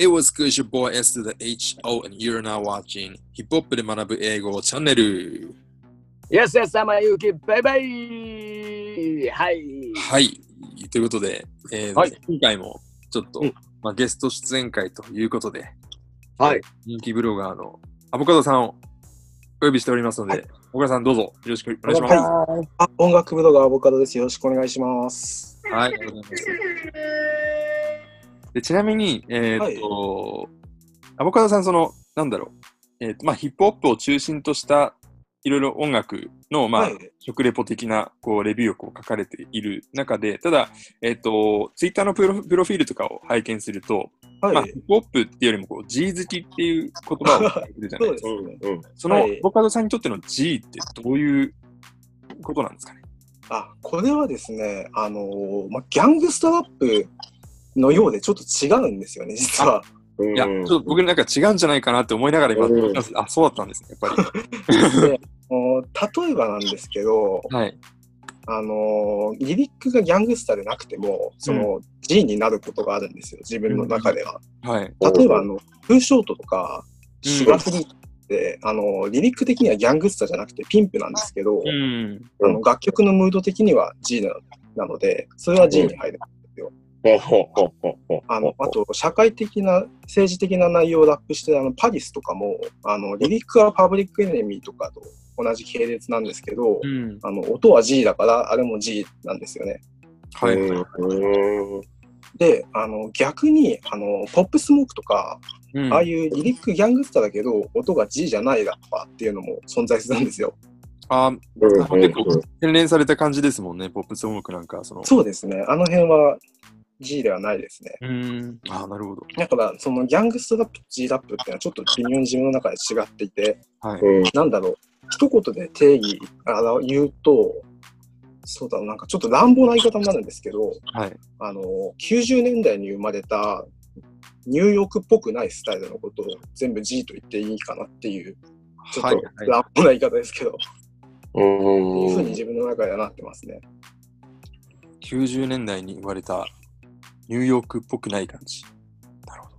It was good, your boy S to the HO, and you're now watching ヒップホップで学ぶ英語チャンネル。Yes, yes, sama Yuki, baby! はい。はい。ということで、えーはい今回もちょっと、うんまあ、ゲスト出演会ということで、はい。人気ブロガーのアボカドさんをお呼びしておりますので、はい小倉さんどうぞよろしくお願いします。はいあ音楽ブロガーアボカドです。よろしくお願いします。はい、ありがとうございます。でちなみに、えーっと、アボカドさん、その、なんだろう、えーっと、まあ、ヒップホップを中心とした、いろいろ音楽の、まあ、はい食レポ的な、こう、レビューをこう書かれている中で、ただ、えーっと、ツイッターのプロプロフィールとかを拝見すると、はい。まあ、ヒップホップっていうよりも、こう、G 好きっていう言葉を 書いてるじゃないですすね。その、はいアボカドさんにとっての G ってどういうことなんですかね？あ、これはですね、あのーまあ、ギャングストラップのようでちょっと違うんですよね、実は。いや、ちょっと僕なんか違うんじゃないかなって思いながら今、うんあ、そうだったんですね、やっぱり。例えばなんですけど、はい。あのーリリックがギャングスターでなくても、その G になることがあるんですよ、自分の中では。はい。例えば、あの、フーショートとか、うんシュガーフリーって、あの、リリック的にはギャングスターじゃなくてピンプなんですけど、うん。あの楽曲のムード的には G ななので、それは G に入る。ほうほうほうほうほうあのあと、社会的な、政治的な内容をラップしてるあのパリスとかも、あのリリックはパブリックエネミーとかと同じ系列なんですけど、うん。あの音は G だから、あれも G なんですよね。はい。うんで、あの逆にあのポップスモークとか、うんああいうリリックギャングスターだけど、音が G じゃないラッパーっていうのも存在するんですよ。あうん結構洗練された感じですもんね、ポップス音楽なんか。そのそうですね。あの辺は G ではないですね。うん。あなるほど。だから、そのギャングストラップと G ラップっていうのはちょっと微妙に自分の中で違っていて、はい。うんなんだろう、一言で定義あの言うと、そうだな、なんかちょっと乱暴な言い方になるんですけど、はい。あの、90年代に生まれたニューヨークっぽくないスタイルのことを全部 G と言っていいかなっていう、ちょっはいと乱暴な言い方ですけど、っていうふうにうん自分の中ではなってますね。90年代に生まれたニューヨークっぽくない感じ。なるほ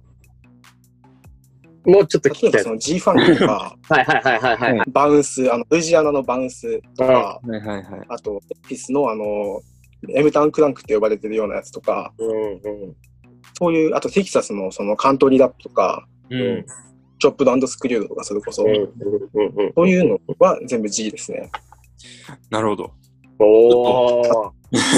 ど。もうちょっと聞きたい。例えばその G ファンクとか、はいはいはいはいはい。バウンス、あの、ルイジアナのバウンスとか、はいはいはい。あと、エピスのあの、エムタウンクランクって呼ばれてるようなやつとか、うんうんそういう、あとテキサスのそのカントリーラップとか、うん。チョップドスクリュードとかそれこそ、うんうんうんそういうのは全部 G ですね。なるほど。おー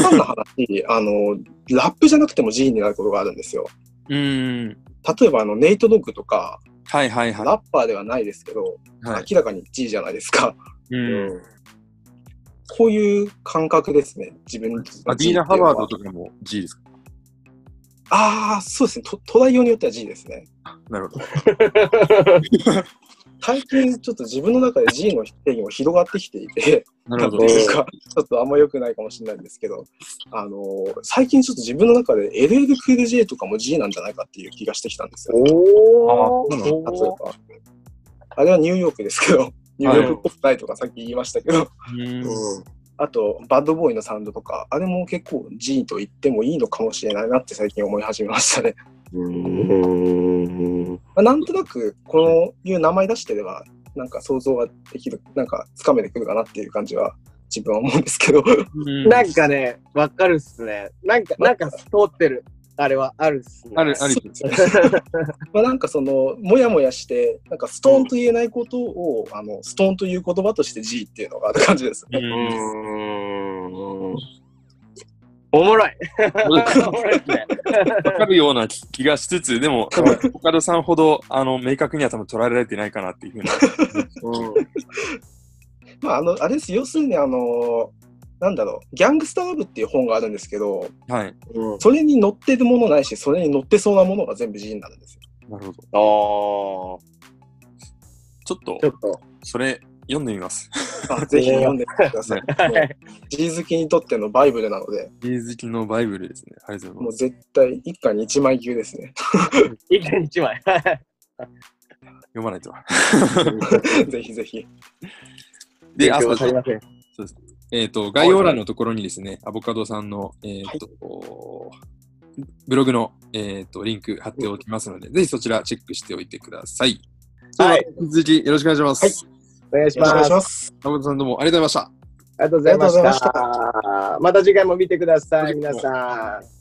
単な話、あの、ラップじゃなくても G になることがあるんですよ。うん。例えばあの、ネイトドッグとか、はいはいはラッパーではないですけど、い。はい。明らかに G じゃないですか。うん。こういう感覚ですね、自分のアディーナ・ハワードとかも G ですか？ああ、そうですね。とトライ用によっては G ですね。なるほど。最近ちょっと自分の中で G の定義も広がってきていて、ないうか、ちょっとあんま良くないかもしれないんですけど、あのー最近ちょっと自分の中で LL クール J とかも G なんじゃないかっていう気がしてきたんですよ。おあ例えば。あれはニューヨークですけど、ニューヨークっぽくないとかさっき言いましたけど、うん。あと、バッドボーイのサウンドとか、あれも結構 G と言ってもいいのかもしれないなって最近思い始めましたね。うんまあ、なんとなく、このいう名前出してれば、なんか想像ができる、なんかつかめてくるかなっていう感じは自分は思うんですけど、うんなんかね、わかるっすね。なんか、なんか通ってる。あれはあるっすね。ある、ある。まあなんかその、もやもやして、なんかストーンと言えないことを、あの、ストーンという言葉として G っていうのがある感じですね。うんおもろい。お わ。かるような気がしつつ、でも、多分岡田さんほど、あの、明確には多分捉えられてないかなっていうふうな。まあ、あの、あれです。要するに、あの、なんだろう、ギャングスターラブっていう本があるんですけど、はい。それに載ってるものないし、それに載ってそうなものが全部 G になるんですよ。なるほど。あちょっとちょ、っと。それ、読んでみます。あぜひ読んでみてください。もう G 好きにとってのバイブルなので、ビー好きのバイブルですね。ありがとうございもうます。絶対一家に一枚級ですね。一件一枚。読まないと。ぜひぜひ。で、あわかりません。えっ、と、概要欄のところにですね、アボカドさんの、えっ、と、ブログの、えー、とリンク貼っておきますので、ぜひそちらチェックしておいてください。はい。引き続きよろしくお願いします。お願いお願いします。ます。誠さんどうもありがとうございました。ありがとうございました。また次回も見てください、皆さん。